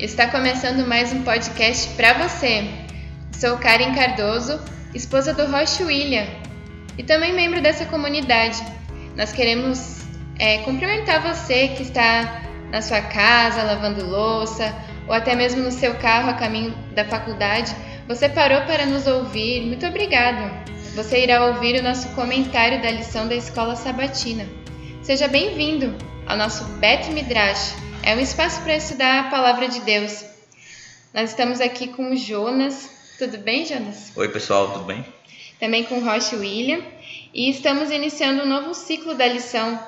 Está começando mais um podcast para você. Sou Karen Cardoso, esposa do Roche William e também membro dessa comunidade. Nós queremos é, cumprimentar você que está na sua casa lavando louça ou até mesmo no seu carro a caminho da faculdade. Você parou para nos ouvir. Muito obrigado. Você irá ouvir o nosso comentário da lição da escola sabatina. Seja bem-vindo ao nosso Bet Midrash. É um espaço para estudar a palavra de Deus. Nós estamos aqui com o Jonas. Tudo bem, Jonas? Oi, pessoal, tudo bem? Também com o Roche William. E estamos iniciando um novo ciclo da lição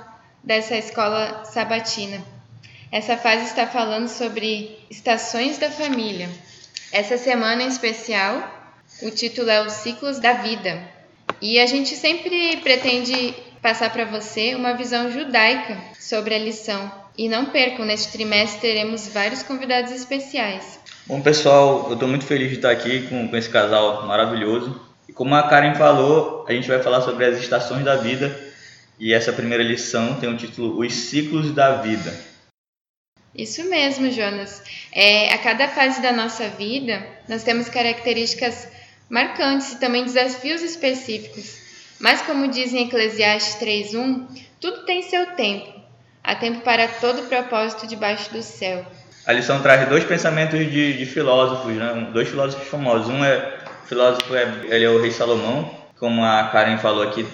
dessa escola sabatina. Essa fase está falando sobre estações da família. Essa semana em especial, o título é Os Ciclos da Vida. E a gente sempre pretende passar para você uma visão judaica sobre a lição. E não percam, neste trimestre teremos vários convidados especiais. Bom, pessoal, eu estou muito feliz de estar aqui com, com esse casal maravilhoso. E como a Karen falou, a gente vai falar sobre as estações da vida. E essa primeira lição tem o título Os Ciclos da Vida. Isso mesmo, Jonas. É, a cada fase da nossa vida, nós temos características marcantes e também desafios específicos. Mas, como diz em Eclesiastes 3.1, tudo tem seu tempo. Há tempo para todo propósito debaixo do céu. A lição traz dois pensamentos de, de filósofos, né? dois filósofos famosos. Um é filósofo é, ele é o rei Salomão, como a Karen falou aqui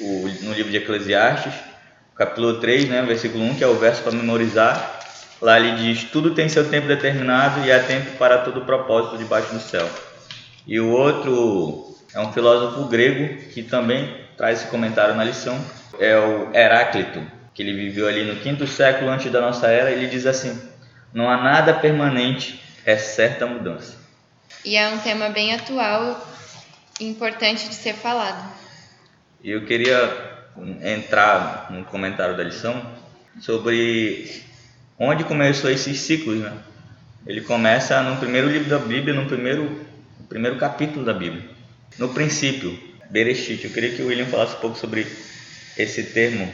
o, no livro de Eclesiastes, capítulo 3, né, versículo 1, que é o verso para memorizar. Lá ele diz: Tudo tem seu tempo determinado e há tempo para todo propósito debaixo do céu. E o outro é um filósofo grego que também traz esse comentário na lição, é o Heráclito, que ele viveu ali no quinto século antes da nossa era. Ele diz assim: Não há nada permanente, é certa mudança. E é um tema bem atual e importante de ser falado. Eu queria entrar no comentário da lição sobre onde começou esses ciclos, né? Ele começa no primeiro livro da Bíblia, no primeiro, no primeiro capítulo da Bíblia. No princípio, Bereshit. Eu queria que o William falasse um pouco sobre esse termo.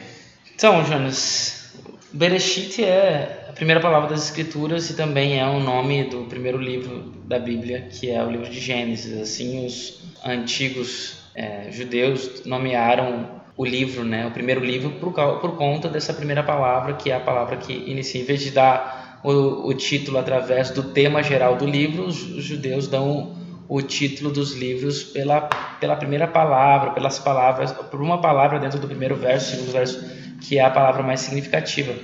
Então, Jonas, Bereshit é a primeira palavra das Escrituras e também é o nome do primeiro livro da Bíblia, que é o livro de Gênesis. Assim, os antigos é, judeus nomearam o livro, né, o primeiro livro, por, por conta dessa primeira palavra, que é a palavra que inicia. Em vez de dar o, o título através do tema geral do livro, os, os judeus dão o título dos livros pela, pela primeira palavra, pelas palavras, por uma palavra dentro do primeiro verso, segundo verso, que é a palavra mais significativa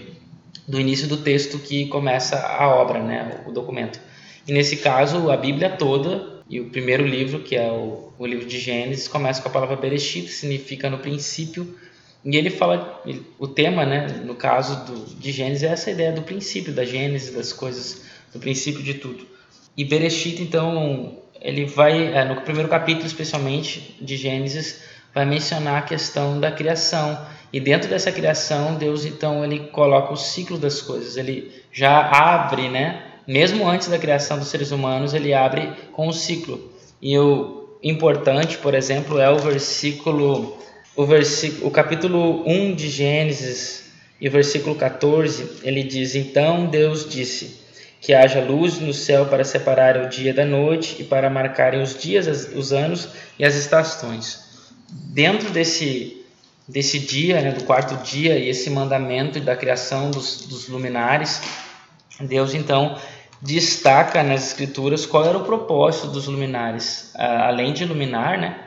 do início do texto que começa a obra, né, o documento. E nesse caso, a Bíblia toda e o primeiro livro, que é o, o livro de Gênesis, começa com a palavra Bereshit, que significa no princípio. E ele fala, o tema, né, no caso do, de Gênesis, é essa ideia do princípio, da Gênesis, das coisas, do princípio de tudo. E Bereshit, então, ele vai, é, no primeiro capítulo especialmente de Gênesis, vai mencionar a questão da criação. E dentro dessa criação, Deus, então, ele coloca o ciclo das coisas. Ele já abre, né, mesmo antes da criação dos seres humanos, ele abre com o ciclo. E o importante, por exemplo, é o versículo, o versículo, o capítulo 1 de Gênesis e o versículo 14, ele diz: "Então Deus disse: que haja luz no céu para separar o dia da noite e para marcarem os dias, os anos e as estações." Dentro desse desse dia, né, do quarto dia e esse mandamento da criação dos, dos luminares, Deus então destaca nas escrituras qual era o propósito dos luminares, além de iluminar, né,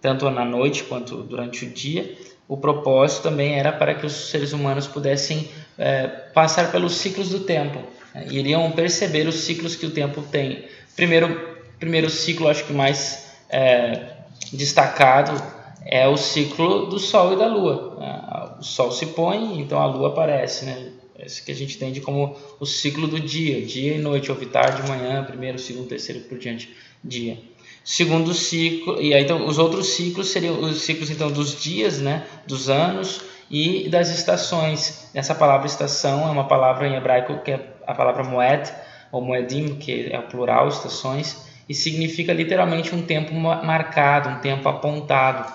tanto na noite quanto durante o dia, o propósito também era para que os seres humanos pudessem é, passar pelos ciclos do tempo, né, iriam perceber os ciclos que o tempo tem. Primeiro, primeiro ciclo, acho que mais é, destacado é o ciclo do Sol e da Lua. Né. O Sol se põe, então a Lua aparece, né? Esse que a gente entende como o ciclo do dia, dia e noite, houve tarde, manhã, primeiro, segundo, terceiro, por diante, dia. Segundo ciclo, e aí então os outros ciclos seriam os ciclos então dos dias, né, dos anos e das estações. Essa palavra estação é uma palavra em hebraico que é a palavra moed ou moedim, que é o plural, estações, e significa literalmente um tempo marcado, um tempo apontado,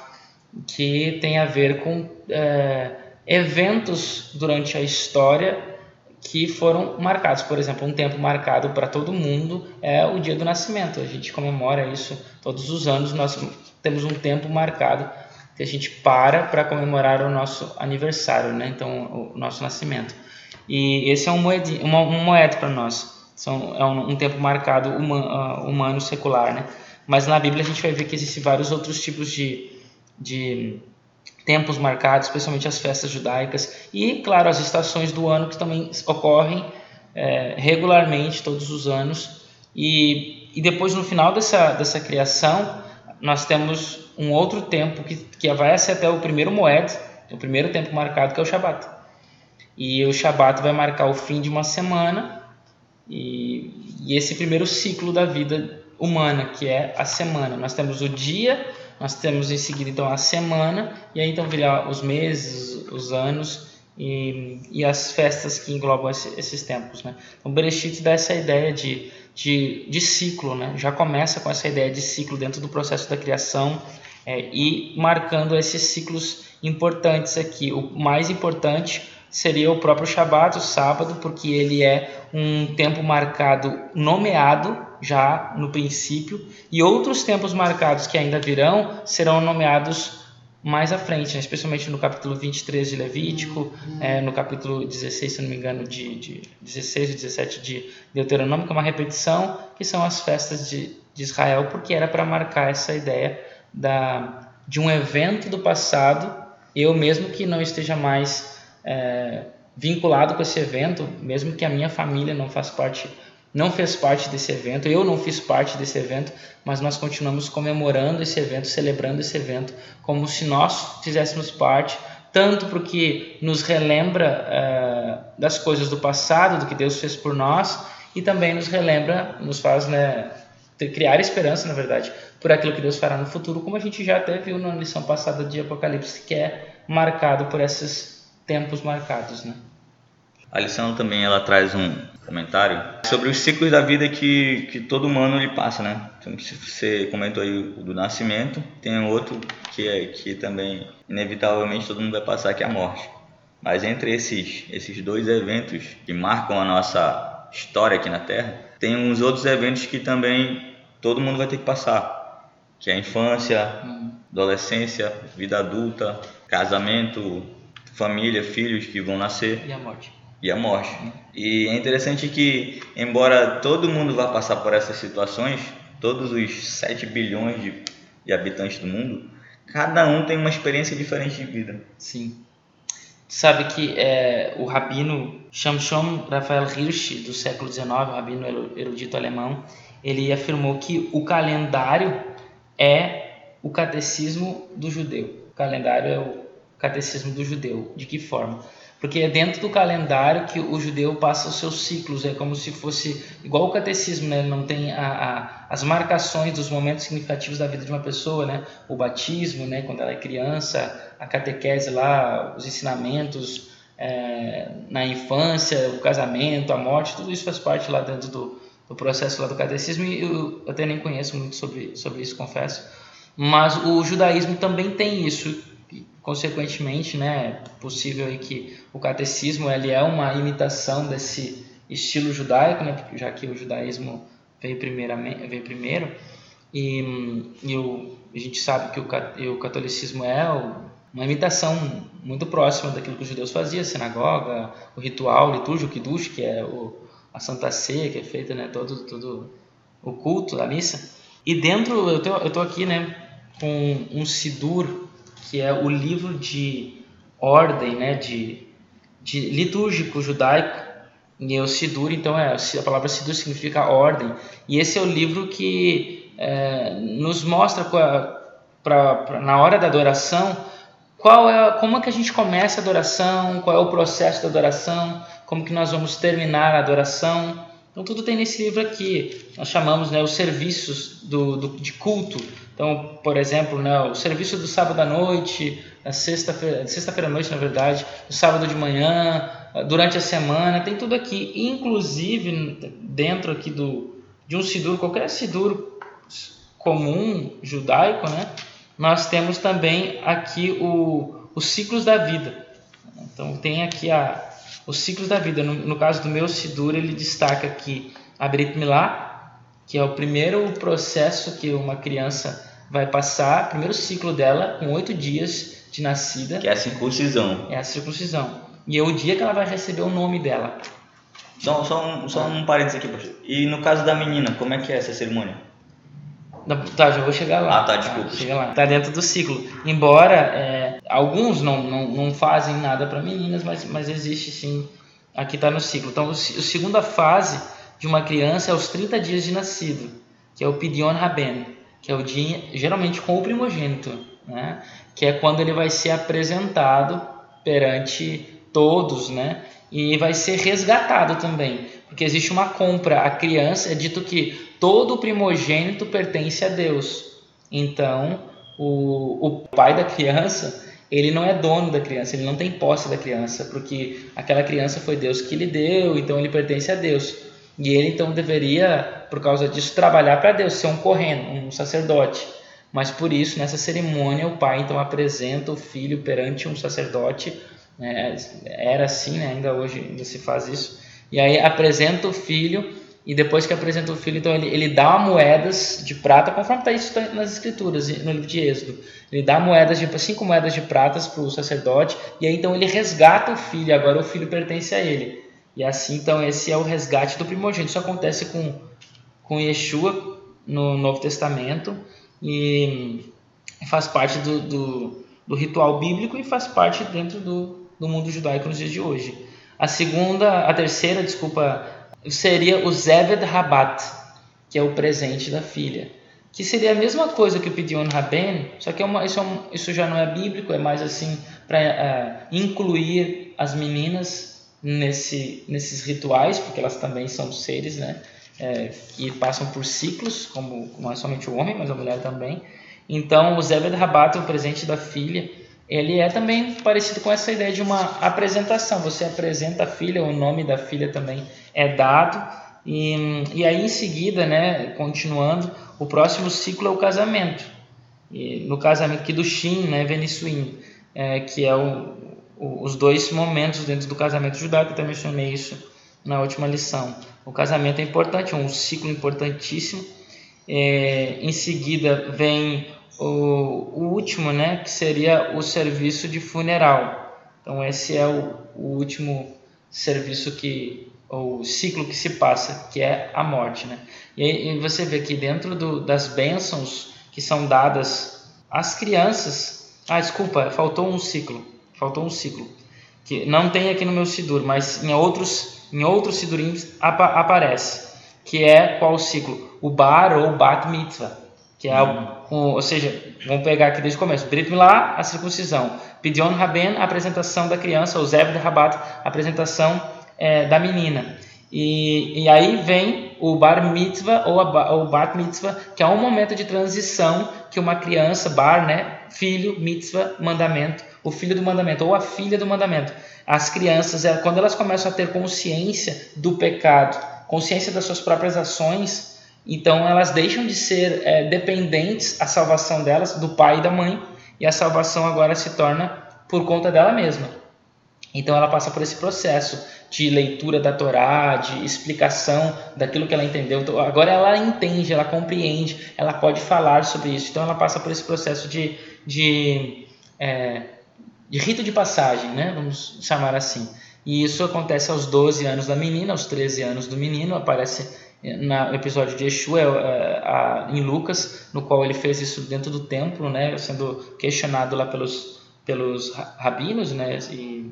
que tem a ver com é, eventos durante a história que foram marcados. Por exemplo, um tempo marcado para todo mundo é o dia do nascimento. A gente comemora isso todos os anos. Nós temos um tempo marcado que a gente para para comemorar o nosso aniversário, né? Então, o nosso nascimento. E esse é um moed, uma, um moedo para nós. São, é um, um tempo marcado humano, uh, humano, secular, né? Mas na Bíblia a gente vai ver que existem vários outros tipos de, de tempos marcados, especialmente as festas judaicas e, claro, as estações do ano que também ocorrem é, regularmente todos os anos. E, e depois, no final dessa, dessa criação, nós temos um outro tempo que, que vai ser até o primeiro Moed, o primeiro tempo marcado, que é o Shabat. E o Shabat vai marcar o fim de uma semana e, e esse primeiro ciclo da vida humana, que é a semana. Nós temos o dia nós temos em seguida então a semana e aí então virá os meses, os anos e, e as festas que englobam esse, esses tempos, né? Então Bereshit dá essa ideia de, de, de ciclo, né? Já começa com essa ideia de ciclo dentro do processo da criação é, e marcando esses ciclos importantes aqui. O mais importante seria o próprio Shabat, o sábado, porque ele é um tempo marcado, nomeado já no princípio, e outros tempos marcados que ainda virão serão nomeados mais à frente, né? especialmente no capítulo 23 de Levítico, é, no capítulo 16, se não me engano, de, de 16 e 17 de Deuteronômio, que é uma repetição, que são as festas de, de Israel, porque era para marcar essa ideia da, de um evento do passado, eu mesmo que não esteja mais é, vinculado com esse evento, mesmo que a minha família não faça parte não fez parte desse evento, eu não fiz parte desse evento, mas nós continuamos comemorando esse evento, celebrando esse evento, como se nós fizéssemos parte, tanto porque nos relembra uh, das coisas do passado, do que Deus fez por nós, e também nos relembra, nos faz né, criar esperança, na verdade, por aquilo que Deus fará no futuro, como a gente já até viu na lição passada de Apocalipse, que é marcado por esses tempos marcados, né? A lição também ela traz um comentário sobre os ciclos da vida que, que todo humano lhe passa, né? Então, você comentou aí do nascimento, tem outro que é que também inevitavelmente todo mundo vai passar que é a morte. Mas entre esses esses dois eventos que marcam a nossa história aqui na Terra, tem uns outros eventos que também todo mundo vai ter que passar, que é a infância, adolescência, vida adulta, casamento, família, filhos que vão nascer e a morte e a morte. E é interessante que, embora todo mundo vá passar por essas situações, todos os 7 bilhões de, de habitantes do mundo, cada um tem uma experiência diferente de vida. Sim. Sabe que é, o rabino Shamshon Raphael Hirsch, do século XIX, o rabino erudito alemão, ele afirmou que o calendário é o catecismo do judeu. O calendário é o catecismo do judeu. De que forma? porque é dentro do calendário que o judeu passa os seus ciclos, é como se fosse igual o catecismo, né? Não tem a, a, as marcações dos momentos significativos da vida de uma pessoa, né? O batismo, né? Quando ela é criança, a catequese lá, os ensinamentos é, na infância, o casamento, a morte, tudo isso faz parte lá dentro do, do processo lá do catecismo e eu até nem conheço muito sobre, sobre isso, confesso. Mas o judaísmo também tem isso, consequentemente, né, possível aí que o catecismo ele é uma imitação desse estilo judaico, né, já que o judaísmo veio, primeiramente, veio primeiro, e, e o, a gente sabe que o, o catolicismo é uma imitação muito próxima daquilo que os judeus faziam, a sinagoga, o ritual litúrgico, o kiddush, que é o, a Santa Ceia, que é feita, né, todo, todo o culto da missa. E dentro, eu tô, eu tô aqui, né, com um sidur que é o livro de ordem, né, de, de litúrgico judaico, e o Sidur, então, é, a palavra Sidur significa ordem, e esse é o livro que é, nos mostra pra, pra, na hora da adoração qual é, como é que a gente começa a adoração, qual é o processo da adoração, como que nós vamos terminar a adoração. Então tudo tem nesse livro aqui. Nós chamamos né, os serviços do, do, de culto então, por exemplo, né, o serviço do sábado à noite, na sexta-feira, sexta-feira à noite, na verdade, no sábado de manhã, durante a semana, tem tudo aqui, inclusive dentro aqui do de um sidur, qualquer sidur comum judaico, né? Nós temos também aqui o, os ciclos da vida. Então tem aqui a, os ciclos da vida. No, no caso do meu Sidur, ele destaca que a Brit Milá, que é o primeiro processo que uma criança vai passar, primeiro ciclo dela, com oito dias de nascida. Que é a circuncisão. É a circuncisão. E é o dia que ela vai receber o nome dela. Só, só, um, só um parênteses aqui, pastor. E no caso da menina, como é que é essa cerimônia? Tá, já vou chegar lá. Ah, tá, desculpa. Tá, chega lá. Tá dentro do ciclo. Embora é, alguns não, não, não fazem nada para meninas, mas, mas existe sim. Aqui está no ciclo. Então, a segunda fase de uma criança é os 30 dias de nascido, que é o Pidion Raben, que é o dia, geralmente com o primogênito, né? que é quando ele vai ser apresentado perante todos, né? E vai ser resgatado também, porque existe uma compra. A criança é dito que todo primogênito pertence a Deus. Então, o, o pai da criança, ele não é dono da criança, ele não tem posse da criança, porque aquela criança foi Deus que lhe deu, então ele pertence a Deus. E ele então deveria, por causa disso, trabalhar para Deus, ser um correndo, um sacerdote. Mas por isso, nessa cerimônia, o pai então apresenta o filho perante um sacerdote né? Era assim, né? ainda hoje ainda se faz isso. E aí apresenta o filho e depois que apresenta o filho, então ele, ele dá moedas de prata, conforme está isso nas escrituras, no livro de Êxodo. Ele dá moedas de cinco moedas de pratas para o sacerdote e aí então ele resgata o filho. Agora o filho pertence a ele. E assim então esse é o resgate do primogênito. Isso acontece com com Yeshua no Novo Testamento e faz parte do, do, do ritual bíblico e faz parte dentro do, do mundo judaico nos dias de hoje. A segunda, a terceira, desculpa, seria o Zeved Rabat, que é o presente da filha, que seria a mesma coisa que o Pidion Raben, só que é uma, isso, é um, isso, já não é bíblico, é mais assim para uh, é, incluir as meninas nesse, nesses rituais, porque elas também são seres, né? É, que passam por ciclos, como não é somente o homem, mas a mulher também. Então, o Zeved Rabat, o presente da filha, ele é também parecido com essa ideia de uma apresentação. Você apresenta a filha, o nome da filha também é dado. E, e aí em seguida, né, continuando, o próximo ciclo é o casamento. E no casamento Kiddushin, né, Venissuim, é, que é o, os dois momentos dentro do casamento judaico, eu até mencionei isso na última lição. O casamento é importante, é um ciclo importantíssimo. É, em seguida vem o, o último, né, que seria o serviço de funeral. Então esse é o, o último serviço que o ciclo que se passa, que é a morte, né? E aí você vê que dentro do, das bênçãos que são dadas às crianças, ah, desculpa, faltou um ciclo, faltou um ciclo que não tem aqui no meu sidur, mas em outros em outros sidurim apa, aparece, que é qual ciclo? O bar ou bat mitzvah que é ou seja, vamos pegar aqui desde o começo. Brit Milá, a circuncisão. Pidion Raben, a apresentação da criança. O Zev de Rabat, a apresentação é, da menina. E, e aí vem o Bar Mitzvah ou o Bat Mitzvah, que é um momento de transição que uma criança, Bar, né, filho, Mitzvah, mandamento, o filho do mandamento ou a filha do mandamento. As crianças, é, quando elas começam a ter consciência do pecado, consciência das suas próprias ações, então elas deixam de ser é, dependentes, a salvação delas, do pai e da mãe, e a salvação agora se torna por conta dela mesma. Então ela passa por esse processo de leitura da Torá, de explicação daquilo que ela entendeu. Então, agora ela entende, ela compreende, ela pode falar sobre isso. Então ela passa por esse processo de, de, é, de rito de passagem, né? vamos chamar assim. E isso acontece aos 12 anos da menina, aos 13 anos do menino, aparece no episódio de Yeshua, é, em Lucas, no qual ele fez isso dentro do templo, né, sendo questionado lá pelos, pelos rabinos né, e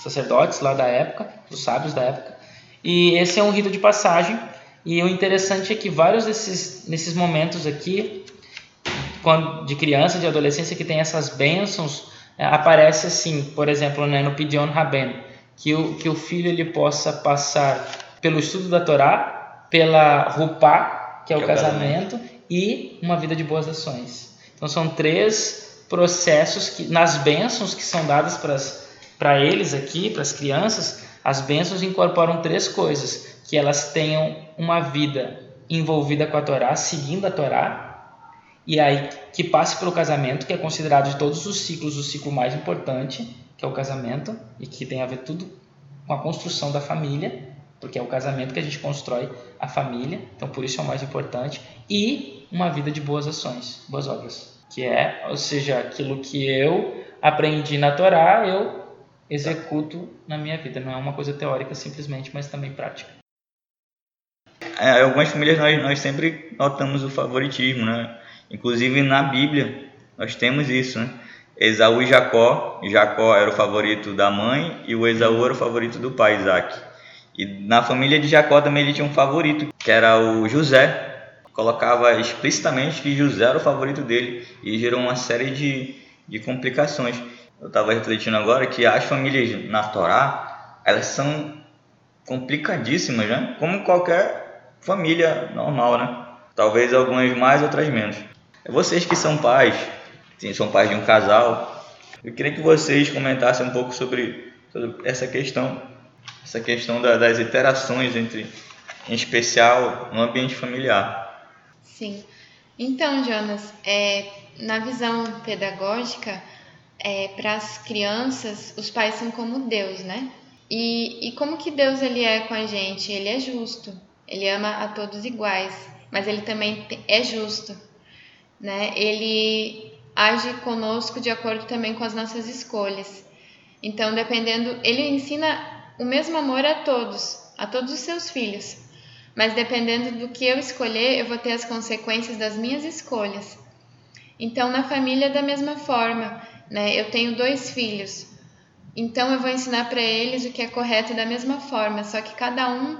sacerdotes lá da época, os sábios da época. E esse é um rito de passagem. E o interessante é que vários desses nesses momentos aqui, quando, de criança, de adolescência, que tem essas bênçãos, aparece assim, por exemplo, né, no Pidion Raben, que o, que o filho ele possa passar pelo estudo da Torá, pela Rupá, que é o, que casamento, é o casamento, e uma vida de boas ações. Então são três processos que nas bênçãos que são dadas para eles aqui, para as crianças, as bênçãos incorporam três coisas: que elas tenham uma vida envolvida com a Torá, seguindo a Torá, e aí que passe pelo casamento, que é considerado de todos os ciclos o ciclo mais importante, que é o casamento, e que tem a ver tudo com a construção da família, porque é o casamento que a gente constrói a família, então por isso é o mais importante, e uma vida de boas ações, boas obras, que é, ou seja, aquilo que eu aprendi na Torá, eu executo na minha vida. Não é uma coisa teórica simplesmente, mas também prática. É, algumas famílias nós, nós sempre notamos o favoritismo, né? Inclusive na Bíblia nós temos isso, né? Esaú e Jacó. Jacó era o favorito da mãe e o Esaú era o favorito do pai, Isaac. E na família de Jacó também ele tinha um favorito, que era o José. Colocava explicitamente que José era o favorito dele e gerou uma série de, de complicações. Eu estava refletindo agora que as famílias na Torá, elas são complicadíssimas, né? Como qualquer família normal, né? Talvez algumas mais, outras menos. É vocês que são pais, sim, são pais de um casal, eu queria que vocês comentassem um pouco sobre, sobre essa questão, essa questão da, das interações entre, em especial no ambiente familiar. Sim. Então, Jonas, é, na visão pedagógica, é, para as crianças, os pais são como Deus, né? E, e como que Deus ele é com a gente? Ele é justo, ele ama a todos iguais, mas ele também é justo, né? Ele age conosco de acordo também com as nossas escolhas. Então, dependendo, ele ensina o mesmo amor a todos, a todos os seus filhos. Mas dependendo do que eu escolher, eu vou ter as consequências das minhas escolhas. Então, na família, da mesma forma, né? Eu tenho dois filhos, então eu vou ensinar para eles o que é correto da mesma forma, só que cada um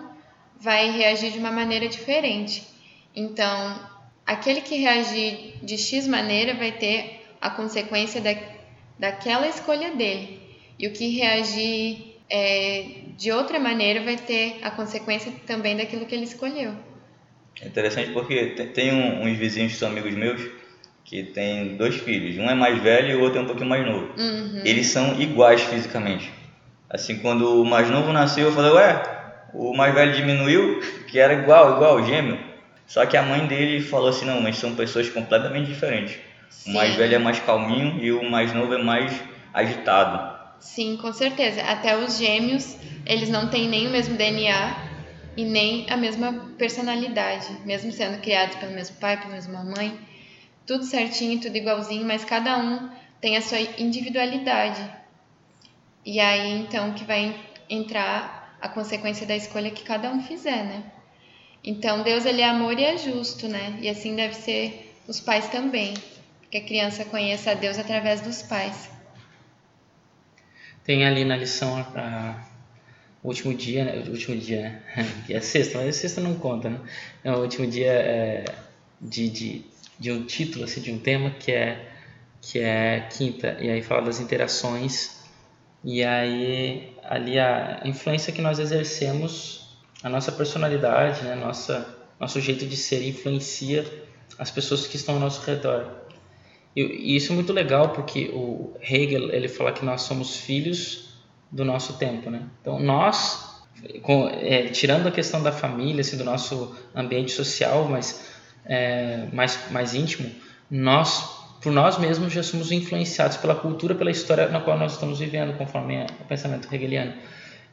vai reagir de uma maneira diferente. Então, aquele que reagir de X maneira vai ter a consequência da, daquela escolha dele, e o que reagir é, de outra maneira vai ter a consequência também daquilo que ele escolheu. É interessante porque tem uns vizinhos que são amigos meus que tem dois filhos. Um é mais velho e o outro é um pouquinho mais novo. Uhum. Eles são iguais fisicamente. Assim, quando o mais novo nasceu, eu falei, ué, o mais velho diminuiu, que era igual, igual, gêmeo. Só que a mãe dele falou assim, não, mas são pessoas completamente diferentes. Sim. O mais velho é mais calminho e o mais novo é mais agitado. Sim, com certeza. Até os gêmeos, eles não têm nem o mesmo DNA e nem a mesma personalidade, mesmo sendo criados pelo mesmo pai, pela mesma mãe tudo certinho, tudo igualzinho, mas cada um tem a sua individualidade. E aí então que vai entrar a consequência da escolha que cada um fizer, né? Então Deus ele é amor e é justo, né? E assim deve ser os pais também, que a criança conheça a Deus através dos pais. Tem ali na lição a, a, o último dia, né? o último dia, né? que é sexta, mas sexta não conta, né? É o último dia é, de, de de um título, assim, de um tema que é que é quinta e aí fala das interações e aí ali a influência que nós exercemos, a nossa personalidade, né, nossa nosso jeito de ser influencia as pessoas que estão ao nosso redor. E, e isso é muito legal porque o Hegel ele fala que nós somos filhos do nosso tempo, né? Então nós com, é, tirando a questão da família, assim, do nosso ambiente social, mas é, mais, mais íntimo, nós, por nós mesmos, já somos influenciados pela cultura, pela história na qual nós estamos vivendo, conforme o pensamento hegeliano.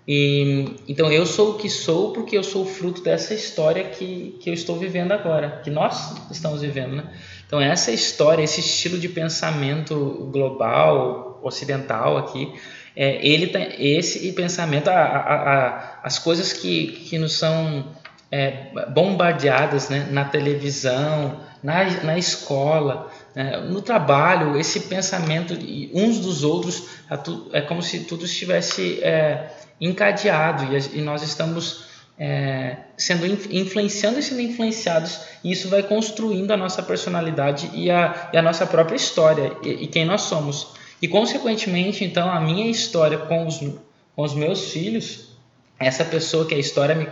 E, então eu sou o que sou porque eu sou fruto dessa história que, que eu estou vivendo agora, que nós estamos vivendo, né? Então essa história, esse estilo de pensamento global, ocidental aqui, é, ele esse pensamento, a, a, a, as coisas que, que nos são é, bombardeadas né, na televisão, na, na escola, né, no trabalho, esse pensamento uns dos outros, é como se tudo estivesse é, encadeado e, e, nós estamos é, sendo influenciando e sendo influenciados e isso vai construindo a nossa personalidade e a, e a nossa própria história e, e, quem nós somos. E consequentemente, então, a minha história com os, com os meus filhos, essa pessoa que a história me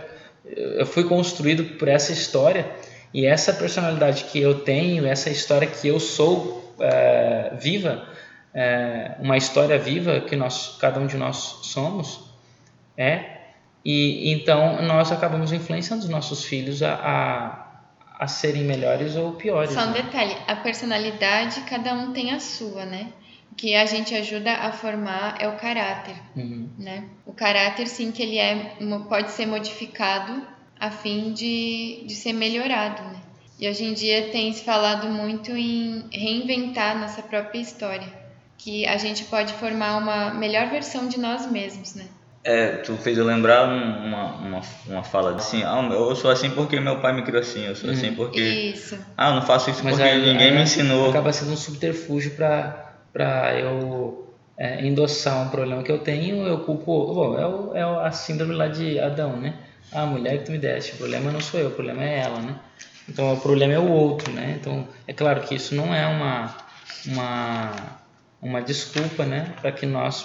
eu fui construído por essa história e essa personalidade que eu tenho, essa história que eu sou é, viva, é, uma história viva que nós, cada um de nós somos, é e então nós acabamos influenciando os nossos filhos a, a, a serem melhores ou piores. Só um né? detalhe, a personalidade cada um tem a sua, né? que a gente ajuda a formar é o caráter, Uhum. né? O caráter, sim, que ele é, pode ser modificado a fim de, de ser melhorado, né? E hoje em dia tem se falado muito em reinventar nossa própria história, que a gente pode formar uma melhor versão de nós mesmos, né? É, tu fez eu lembrar um- uma, uma, uma fala assim, ah, eu sou assim porque meu pai me criou assim, eu sou assim porque... Isso. Ah, eu não faço isso Mas porque aí- ninguém aí me ensinou. Acaba sendo um subterfúgio para eu é, endossar um problema que eu tenho, eu culpo. Bom, é, o- é a síndrome lá de Adão, né? Ah, a mulher que tu me deste, o problema não sou eu, o problema é ela, né? Então o problema é o outro, né? Então é claro que isso não é uma, uma, uma desculpa, né? Para que nós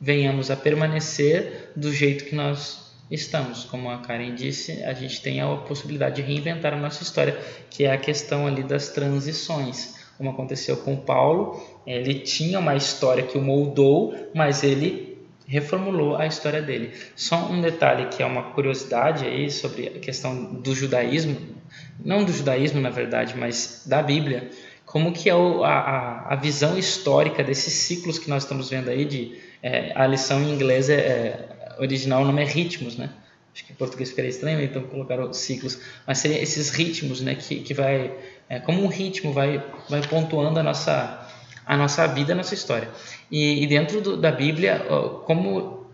venhamos a permanecer do jeito que nós estamos. Como a Karen disse, a gente tem a possibilidade de reinventar a nossa história, que é a questão ali das transições. Como aconteceu com Paulo, ele tinha uma história que o moldou, mas ele reformulou a história dele. Só um detalhe que é uma curiosidade aí sobre a questão do judaísmo, não do judaísmo na verdade, mas da Bíblia, como que é o, a, a, visão histórica desses ciclos que nós estamos vendo aí de é, a lição em inglês é, é original o nome é ritmos, né? Acho que em português ficaria estranho, então colocaram ciclos, mas seria esses ritmos, né? Que, que vai é, como um ritmo vai vai pontuando a nossa a nossa vida, a nossa história. E, e dentro do, da Bíblia, como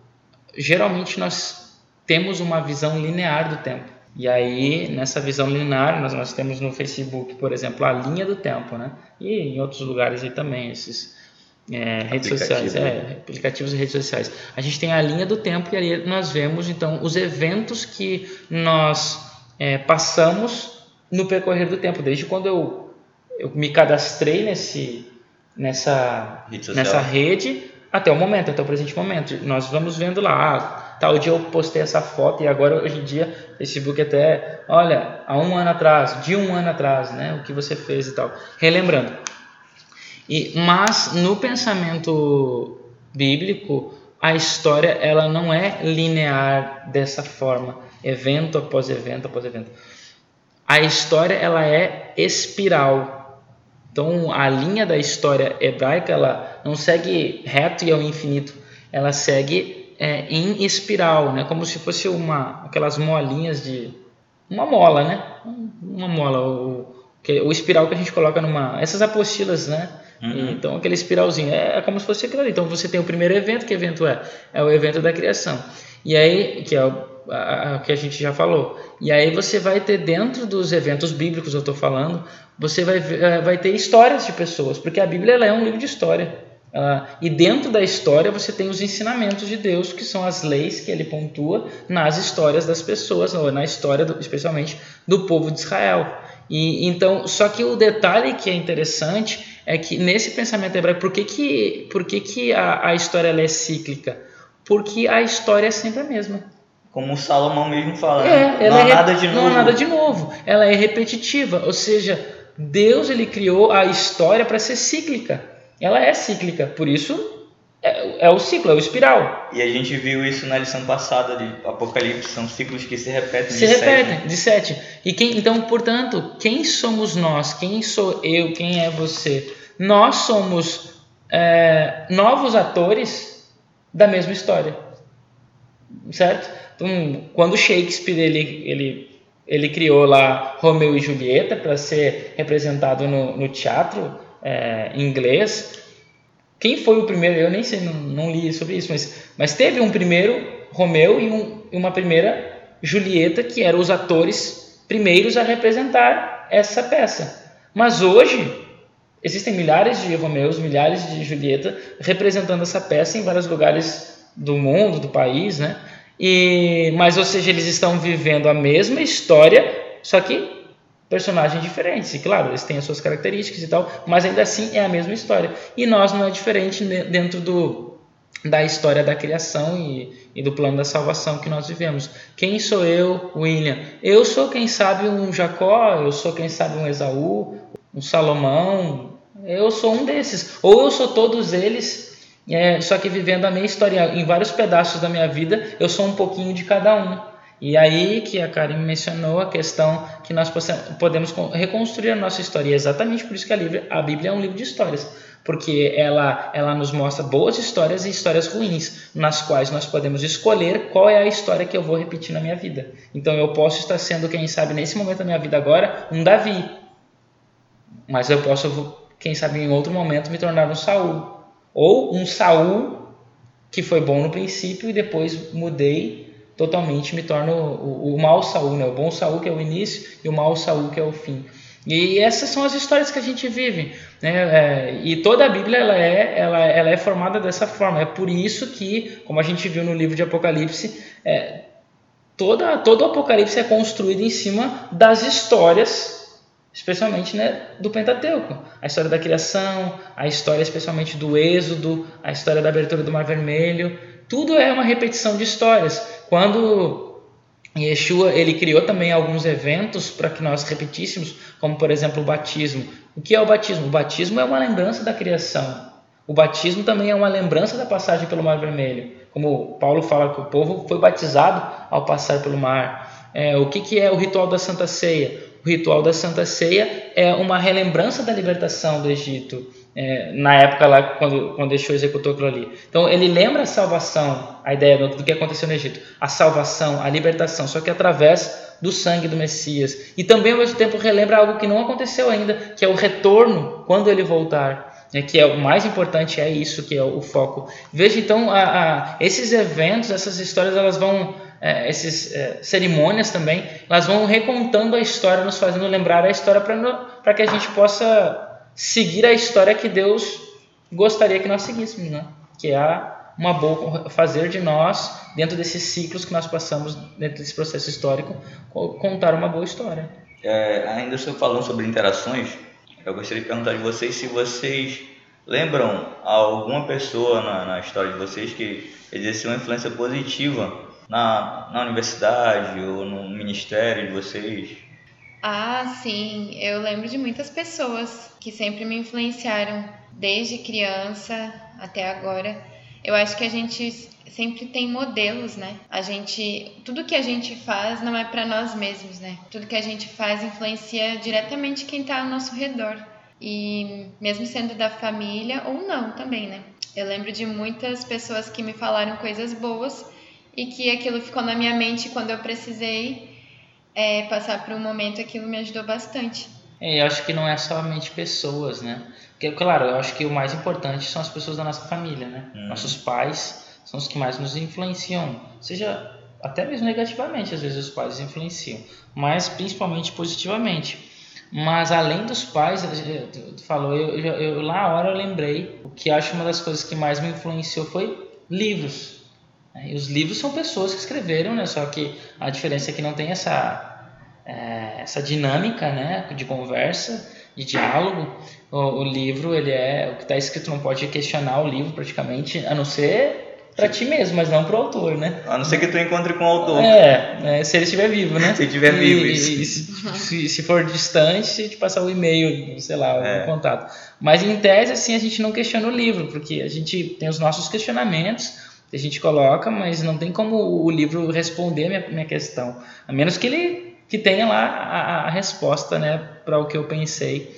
geralmente nós temos uma visão linear do tempo. E aí, nessa visão linear, nós, nós temos no Facebook, por exemplo, a linha do tempo, né? E em outros lugares aí também, esses é, redes sociais, né? é, aplicativos e redes sociais. A gente tem a linha do tempo e ali nós vemos, então, os eventos que nós é, passamos no percorrer do tempo. Desde quando eu, eu me cadastrei nesse, nessa, Rede nessa rede até o momento, até o presente momento. Nós vamos vendo lá, ah, tal dia eu postei essa foto e agora hoje em dia Facebook até, olha, há um ano atrás, de um ano atrás, né, o que você fez e tal, relembrando. E, mas no pensamento bíblico, a história ela não é linear dessa forma, evento após evento após evento. A história ela é espiral. Então a linha da história hebraica ela não segue reto e ao infinito, ela segue é, em espiral, né? Como se fosse uma aquelas molinhas de uma mola, né? Uma mola, o, o espiral que a gente coloca numa essas apostilas, né? Uhum. Então aquele espiralzinho é, é como se fosse aquilo ali. Então você tem o primeiro evento, que evento é? É o evento da criação. E aí que é o a- a- que a gente já falou. E aí você vai ter dentro dos eventos bíblicos, eu estou falando, você vai, eh, vai ter histórias de pessoas, porque a Bíblia ela é um livro de história. Ah, e dentro da história você tem os ensinamentos de Deus, que são as leis que ele pontua nas histórias das pessoas, ou na história, do- especialmente, do povo de Israel. E então, só que o detalhe que é interessante é que nesse pensamento hebraico, por que, que, por que, que a, a história é cíclica? Porque a história é sempre a mesma. Como o Salomão mesmo fala, É, né? não há é, nada de não novo. há nada de novo. Ela é repetitiva, ou seja, Deus ele criou a história para ser cíclica. Ela é cíclica, por isso é, é o ciclo, é o espiral. E a gente viu isso na lição passada de Apocalipse, são ciclos que se repetem Se de sete. repetem, de sete. E quem, então, portanto, quem somos nós? Quem sou eu? Quem é você? Nós somos é, novos atores da mesma história, certo? Então, quando Shakespeare ele, ele, ele criou lá Romeu e Julieta para ser representado no, no teatro é, inglês, quem foi o primeiro? Eu nem sei, não, não li sobre isso, mas, mas teve um primeiro Romeu e, um, uma primeira Julieta, que eram os atores primeiros a representar essa peça. Mas hoje existem milhares de Romeus, milhares de Julieta representando essa peça em vários lugares do mundo, do país, né? E, mas, ou seja, eles estão vivendo a mesma história, só que personagens diferentes. E claro, eles têm as suas características e tal, mas ainda assim é a mesma história. E nós não é diferente dentro do, da história da criação e, e do plano da salvação que nós vivemos. Quem sou eu, William? Eu sou, quem sabe, um Jacó, eu sou, quem sabe, um Esaú, um Salomão, eu sou um desses. Ou eu sou todos eles, é, só que vivendo a minha história em vários pedaços da minha vida, eu sou um pouquinho de cada um. E aí que a Karen mencionou a questão que nós podemos con- reconstruir a nossa história. E é exatamente por isso que a Bíblia é um livro de histórias. porque ela, ela nos mostra boas histórias e histórias ruins, nas quais nós podemos escolher qual é a história que eu vou repetir na minha vida. Então eu posso estar sendo, quem sabe, nesse momento da minha vida agora, um Davi, mas eu posso, quem sabe, em outro momento me tornar um Saul, ou um Saul que foi bom no princípio e depois mudei totalmente, me torno o, o, mau Saul, né? O bom Saul que é o início e o mau Saul que é o fim. E essas são as histórias que a gente vive, né? É, e toda a Bíblia ela é, ela, ela é formada dessa forma. É por isso que, como a gente viu no livro de Apocalipse, é, toda, todo o Apocalipse é construído em cima das histórias, especialmente né, do Pentateuco. A história da criação, a história especialmente do Êxodo, a história da abertura do Mar Vermelho. Tudo é uma repetição de histórias. Quando Yeshua ele criou também alguns eventos para que nós repetíssemos, como por exemplo o batismo. O que é o batismo? O batismo é uma lembrança da criação. O batismo também é uma lembrança da passagem pelo Mar Vermelho. Como Paulo fala que o povo foi batizado ao passar pelo mar. É, o que, que é o ritual da Santa Ceia? O ritual da Santa Ceia é uma relembrança da libertação do Egito é, na época lá quando, quando Yeshua executou aquilo ali. Então ele lembra a salvação, a ideia do, do, que aconteceu no Egito, a salvação, a libertação, só que através do sangue do Messias. E também ao mesmo tempo relembra algo que não aconteceu ainda, que é o retorno quando ele voltar. É, que é o mais importante é isso que é o, o foco. Veja então a, a, esses eventos, essas histórias, elas vão é, essas é, cerimônias também, elas vão recontando a história, nos fazendo lembrar a história para que a gente possa seguir a história que Deus gostaria que nós seguíssemos, né? Que é uma boa fazer de nós dentro desses ciclos que nós passamos dentro desse processo histórico contar uma boa história. É, ainda estou falando sobre interações. Eu gostaria de perguntar de vocês se vocês lembram alguma pessoa na, na história de vocês que exerceu uma influência positiva na, na universidade ou no ministério de vocês ah, sim, eu lembro de muitas pessoas que sempre me influenciaram, desde criança até agora. Eu acho que a gente sempre tem modelos, né? A gente, tudo que a gente faz não é para nós mesmos, né? Tudo que a gente faz influencia diretamente quem está ao nosso redor. E mesmo sendo da família ou não também, né? Eu lembro de muitas pessoas que me falaram coisas boas e que aquilo ficou na minha mente quando eu precisei é, passar por um momento, aquilo me ajudou bastante. É, eu acho que não é somente pessoas, né? Porque, claro, eu acho que o mais importante são as pessoas da nossa família, né? Hum. Nossos pais são os que mais nos influenciam, seja até mesmo negativamente, às vezes os pais influenciam, mas principalmente positivamente. Mas além dos pais, tu falou, eu, eu, eu, lá a hora eu lembrei, o que acho uma das coisas que mais me influenciou foi livros. Né? E os livros são pessoas que escreveram, né? Só que a diferença é que não tem essa, é, essa dinâmica, né? De conversa, de diálogo. O, o livro, ele é o que está escrito, não pode questionar o livro praticamente, a não ser para ti mesmo, mas não para o autor, né? A não ser que tu encontre com o autor. É, é se ele estiver vivo, né? se ele estiver vivo, e, e se, se, for distante, se te passar o e-mail, sei lá, é. o contato. Mas em tese, assim, a gente não questiona o livro, porque a gente tem os nossos questionamentos, a gente coloca, mas não tem como o livro responder a minha, minha questão, a menos que ele que tenha lá a, a resposta, né, para o que eu pensei.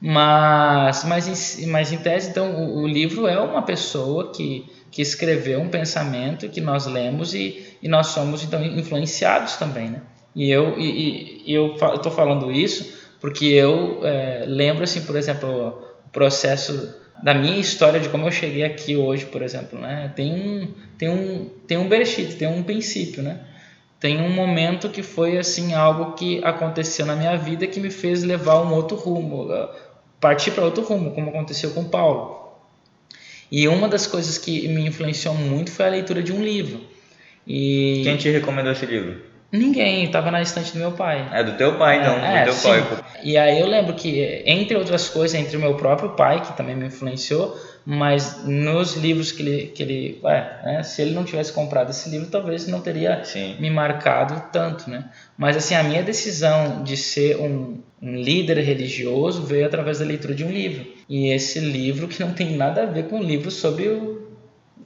Mas, mas, em, mas em tese, então, o, o, livro é uma pessoa que, que escreveu um pensamento que nós lemos e, e nós somos então influenciados também, né? E eu e, e eu estou falando isso porque eu é, lembro assim, por exemplo, o processo da minha história de como eu cheguei aqui hoje, por exemplo, né? Tem um tem um tem um bereshit, tem um princípio, né? Tem um momento que foi assim algo que aconteceu na minha vida que me fez levar um outro rumo, partir para outro rumo, como aconteceu com Paulo. E uma das coisas que me influenciou muito foi a leitura de um livro. E quem te recomendou esse livro? Ninguém, estava na estante do meu pai. É do teu pai, então, é, do teu sim. pai. E aí eu lembro que, entre outras coisas, entre o meu próprio pai, que também me influenciou, mas nos livros que ele, que ele ué, né, se ele não tivesse comprado esse livro, talvez não teria sim. me marcado tanto, né? Mas assim, a minha decisão de ser um, um líder religioso veio através da leitura de um livro. E esse livro que não tem nada a ver com o livro sobre o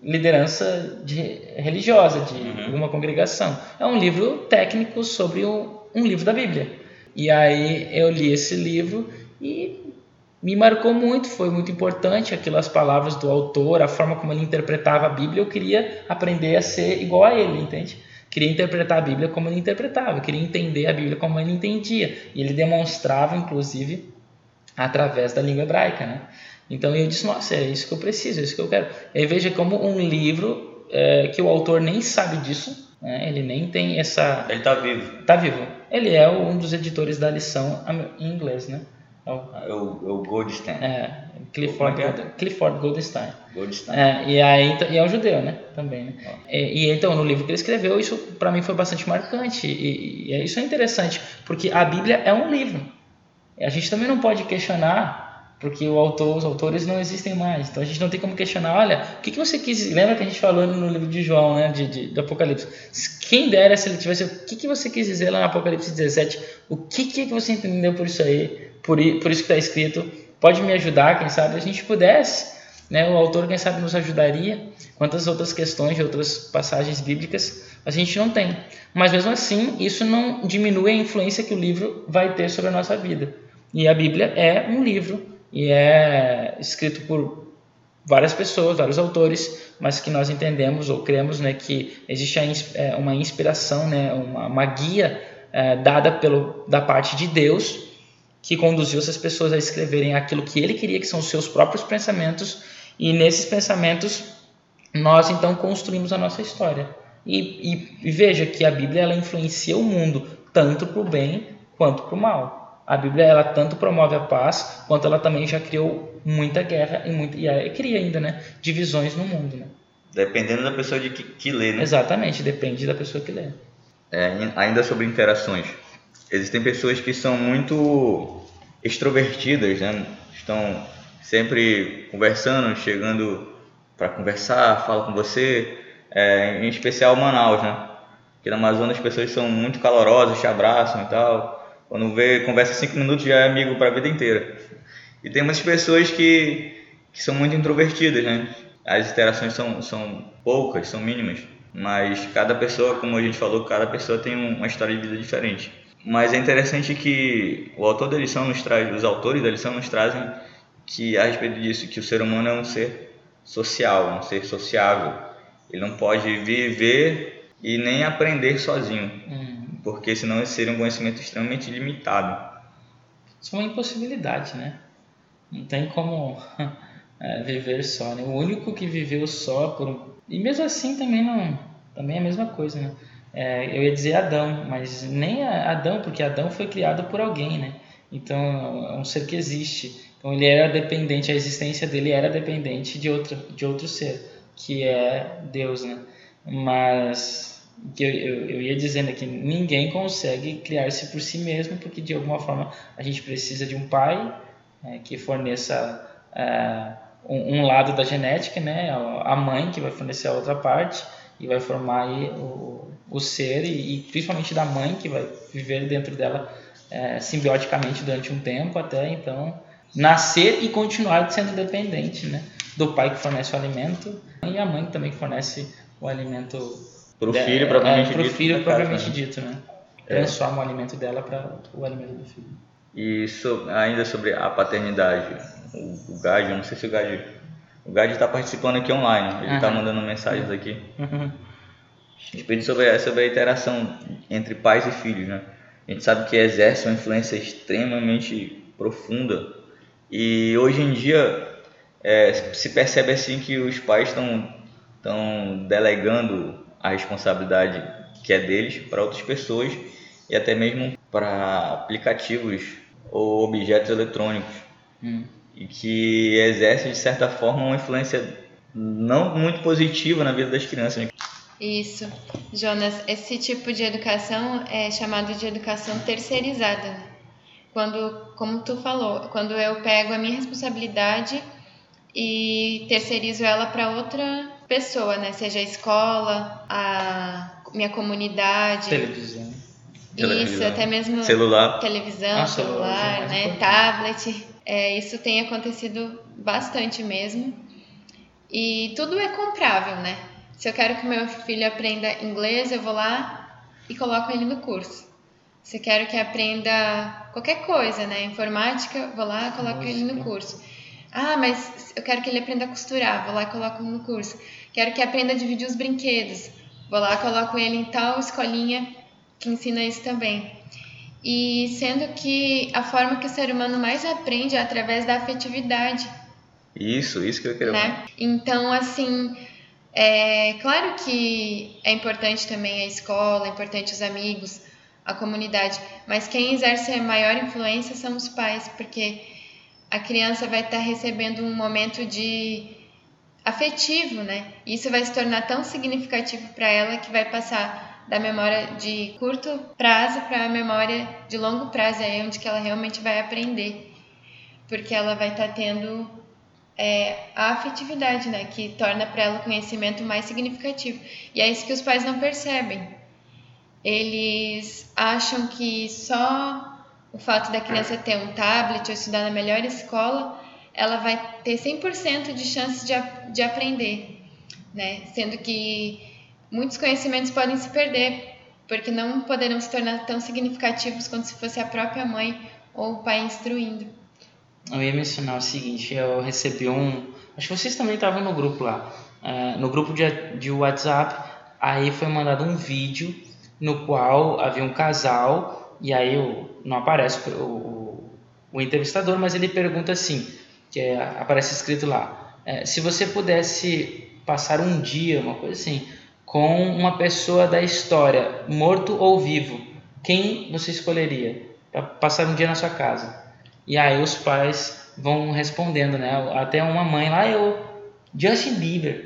liderança de, religiosa de uhum. uma congregação. É um livro técnico sobre um, um livro da Bíblia. E aí eu li esse livro e me marcou muito, foi muito importante aquelas palavras do autor, a forma como ele interpretava a Bíblia. Eu queria aprender a ser igual a ele, entende? Queria interpretar a Bíblia como ele interpretava, queria entender a Bíblia como ele entendia. E ele demonstrava, inclusive, através da língua hebraica, né? Então eu disse, nossa, é isso que eu preciso, é isso que eu quero. E veja como um livro é, que o autor nem sabe disso, né? ele nem tem essa... Ele está vivo. Está vivo. Ele é um dos editores da lição em inglês, né? É o, é o, é o Goldstein. É, Clifford? Clifford Goldstein. Goldstein. É, e, aí, e é um judeu, né? Também, né? E, e, então, no livro que ele escreveu, isso para mim foi bastante marcante. E, e, isso é interessante, porque a Bíblia é um livro. A gente também não pode questionar porque autor, os autores não existem mais. Então a gente não tem como questionar, olha, o que, que você quis. Lembra que a gente falou no livro de João, né? De, de, de Apocalipse. Quem dera se ele tivesse. O que, que você quis dizer lá no Apocalipse 17? O que, que você entendeu por isso aí? Por, por isso que está escrito. Pode me ajudar, quem sabe, a gente pudesse. Né, o autor, quem sabe, nos ajudaria. Quantas outras questões outras passagens bíblicas a gente não tem. Mas mesmo assim, isso não diminui a influência que o livro vai ter sobre a nossa vida. E a Bíblia é um livro e é escrito por várias pessoas, vários autores, mas que nós entendemos ou cremos né, que existe é, uma inspiração, né, uma, uma guia é, dada pelo, da parte de Deus que conduziu essas pessoas a escreverem aquilo que ele queria, que são os seus próprios pensamentos, e nesses pensamentos nós então construímos a nossa história. E, e, e veja que a Bíblia ela influencia o mundo tanto para o bem quanto para o mal. A Bíblia ela tanto promove a paz, quanto ela também já criou muita guerra e, muito, e cria ainda né, divisões no mundo. Né? Dependendo da pessoa de que, que lê, né? Exatamente, depende da pessoa que lê. É, ainda sobre interações. Existem pessoas que são muito extrovertidas, né? Estão sempre conversando, chegando para conversar, falam com você. É, em especial Manaus, né? Aqui na Amazonas as pessoas são muito calorosas, te abraçam e tal. Quando vê, conversa cinco minutos já é amigo para a vida inteira. E tem muitas pessoas que, que são muito introvertidas, né? As interações são, são poucas, são mínimas. Mas cada pessoa, como a gente falou, cada pessoa tem uma história de vida diferente. Mas é interessante que o autor da lição nos traz, os autores da lição nos trazem que a respeito disso, que o ser humano é um ser social, um ser sociável. Ele não pode viver e nem aprender sozinho. Hum porque senão seria um conhecimento extremamente limitado. Isso é uma impossibilidade, né? Não tem como é, viver só, né? O único que viveu só por e mesmo assim também não, também é a mesma coisa, né? É, eu ia dizer Adão, mas nem Adão, porque Adão foi criado por alguém, né? Então é um ser que existe. Então ele era dependente, a existência dele era dependente de outro, de outro ser, que é Deus, né? Mas que eu, eu, eu, ia dizendo que ninguém consegue criar-se por si mesmo, porque de alguma forma a gente precisa de um pai é, que forneça é, um, um, lado da genética, né, a mãe que vai fornecer a outra parte e vai formar o, o ser e, e principalmente da mãe que vai viver dentro dela é, simbioticamente durante um tempo até então nascer e continuar sendo dependente, né, do pai que fornece o alimento e a mãe também que fornece o alimento para o filho, propriamente é, pro dito. filho, né, propriamente né? dito, né? É. Transforma o alimento dela para o alimento do filho. E so, ainda sobre a paternidade, o, o Gad, eu não sei se o Gad. O Gad está participando aqui online, ele está uhum. mandando mensagens aqui. Uhum. A gente pede sobre, sobre a interação entre pais e filhos, né? A gente sabe que exerce uma influência extremamente profunda e hoje em dia é, se percebe assim que os pais estão delegando a responsabilidade que é deles para outras pessoas e até mesmo para aplicativos ou objetos eletrônicos hum. e que exerce de certa forma uma influência não muito positiva na vida das crianças. Isso, Jonas, esse tipo de educação é chamado de educação terceirizada. Quando, como tu falou, quando eu pego a minha responsabilidade e terceirizo ela para outra pessoa, né? Seja a escola, a minha comunidade. Televisão. Isso, televisão. até mesmo celular. televisão, ah, celular, celular né? Tablet. É, isso tem acontecido bastante mesmo. E tudo é comprável, né? Se eu quero que meu filho aprenda inglês, eu vou lá e coloco ele no curso. Se eu quero que aprenda qualquer coisa, né? Informática, vou lá, coloco ele no curso. Ah, mas eu quero que ele aprenda a costurar, vou lá e coloco no curso. Quero que aprenda a dividir os brinquedos, vou lá coloco ele em tal escolinha que ensina isso também. E sendo que a forma que o ser humano mais aprende é através da afetividade. Isso, isso que eu queria né? Então, assim, é claro que é importante também a escola, é importante os amigos, a comunidade, mas quem exerce a maior influência são os pais, porque a criança vai estar recebendo um momento de afetivo, né? Isso vai se tornar tão significativo para ela que vai passar da memória de curto prazo para a memória de longo prazo, é onde que ela realmente vai aprender, porque ela vai estar tendo é, a afetividade, né? Que torna para ela o conhecimento mais significativo. E é isso que os pais não percebem. Eles acham que só o fato da criança ter um tablet ou estudar na melhor escola, ela vai ter 100% de chance de, de aprender, né? Sendo que muitos conhecimentos podem se perder, porque não poderão se tornar tão significativos quanto se fosse a própria mãe ou o pai instruindo. Eu ia mencionar o seguinte, eu recebi um... Acho que vocês também estavam no grupo lá. Uh, no grupo de, de WhatsApp, aí foi mandado um vídeo no qual havia um casal e aí o, não aparece o, o, o entrevistador, mas ele pergunta assim, que é, aparece escrito lá, é, se você pudesse passar um dia, uma coisa assim, com uma pessoa da história, morto ou vivo, quem você escolheria para passar um dia na sua casa? E aí os pais vão respondendo, né? Até uma mãe lá, eu Justin Bieber.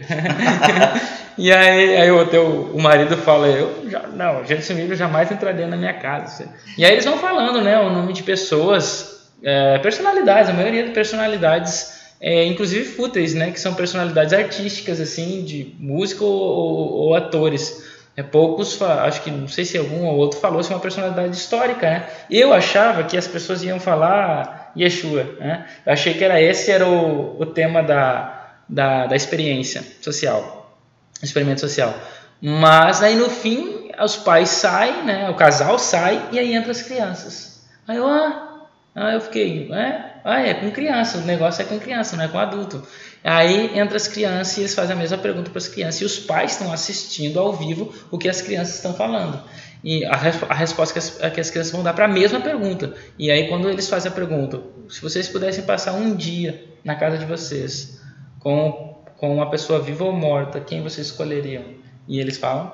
e aí, aí o, teu, o marido fala, eu já, não, Justin Bieber jamais entraria na minha casa. E aí eles vão falando, né, o nome de pessoas, é, personalidades, a maioria de personalidades, é, inclusive fúteis, né, que são personalidades artísticas, assim, de música ou, ou, atores. É, poucos, acho que não sei se algum ou outro falou se uma personalidade histórica, né? Eu achava que as pessoas iam falar Yeshua, né? Eu achei que era esse era o, o tema da, da, da experiência social, experimento social. Mas aí no fim, os pais saem, né, o casal sai e aí entra as crianças. Aí eu, ah, ah eu fiquei, é, ah, é com criança, o negócio é com criança, não é com adulto. Aí entra as crianças e eles fazem a mesma pergunta para as crianças e os pais estão assistindo ao vivo o que as crianças estão falando. E a, a resposta que as, que as crianças vão dar para a mesma pergunta. E aí quando eles fazem a pergunta, se vocês pudessem passar um dia na casa de vocês, com, com uma pessoa viva ou morta, quem vocês escolheriam? E eles falam,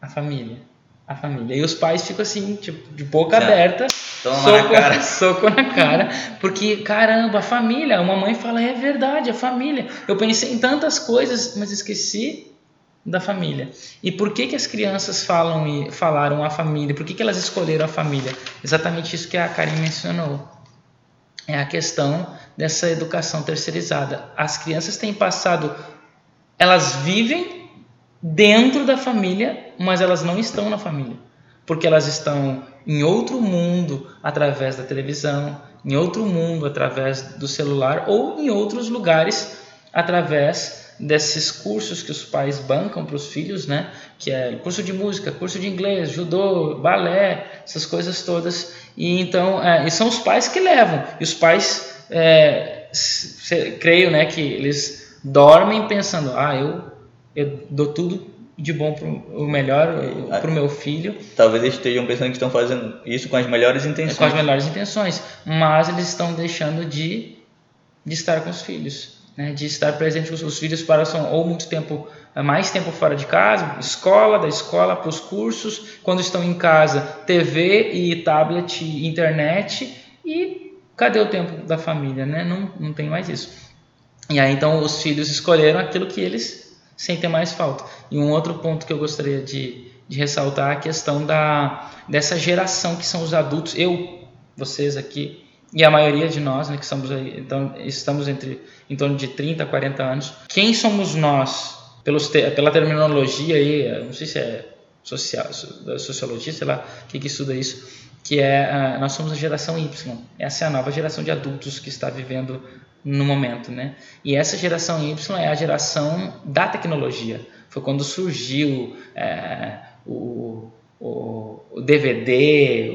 a família. A família. E os pais ficam assim, tipo, de boca aberta, Toma soco, na cara. soco na cara, porque caramba, a família. Uma mãe fala, é verdade, a família. Eu pensei em tantas coisas, mas esqueci da família. E por que, que as crianças falam e falaram a família? Por que, que elas escolheram a família? Exatamente isso que a Karen mencionou. É a questão dessa educação terceirizada. As crianças têm passado, elas vivem dentro da família, mas elas não estão na família, porque elas estão em outro mundo através da televisão, em outro mundo através do celular ou em outros lugares através desses cursos que os pais bancam para os filhos, né? Que é curso de música, curso de inglês, judô, balé, essas coisas todas. E então, é, e são os pais que levam. E os pais é, creio né, que eles dormem pensando, ah, eu, eu dou tudo de bom pro, o melhor para o meu filho. Talvez eles estejam pensando que estão fazendo isso com as melhores intenções. Com as melhores intenções, mas eles estão deixando de, de estar com os filhos, né? de estar presente com os, os filhos para são ou muito tempo mais tempo fora de casa, escola, da escola para os cursos, quando estão em casa, TV e tablet, internet e Cadê o tempo da família, né? Não, não tem mais isso. E aí então os filhos escolheram aquilo que eles sentem mais falta. E um outro ponto que eu gostaria de, de ressaltar é a questão da, dessa geração que são os adultos. Eu, vocês aqui, e a maioria de nós, né, que somos aí, então, estamos entre em torno de 30 a 40 anos. Quem somos nós? Pelos, pela terminologia aí, não sei se é social, sociologia, sei lá, o que, que estuda isso que é nós somos a geração Y. Essa é a nova geração de adultos que está vivendo no momento, né? E essa geração Y é a geração da tecnologia. Foi quando surgiu é, o, o, o, DVD,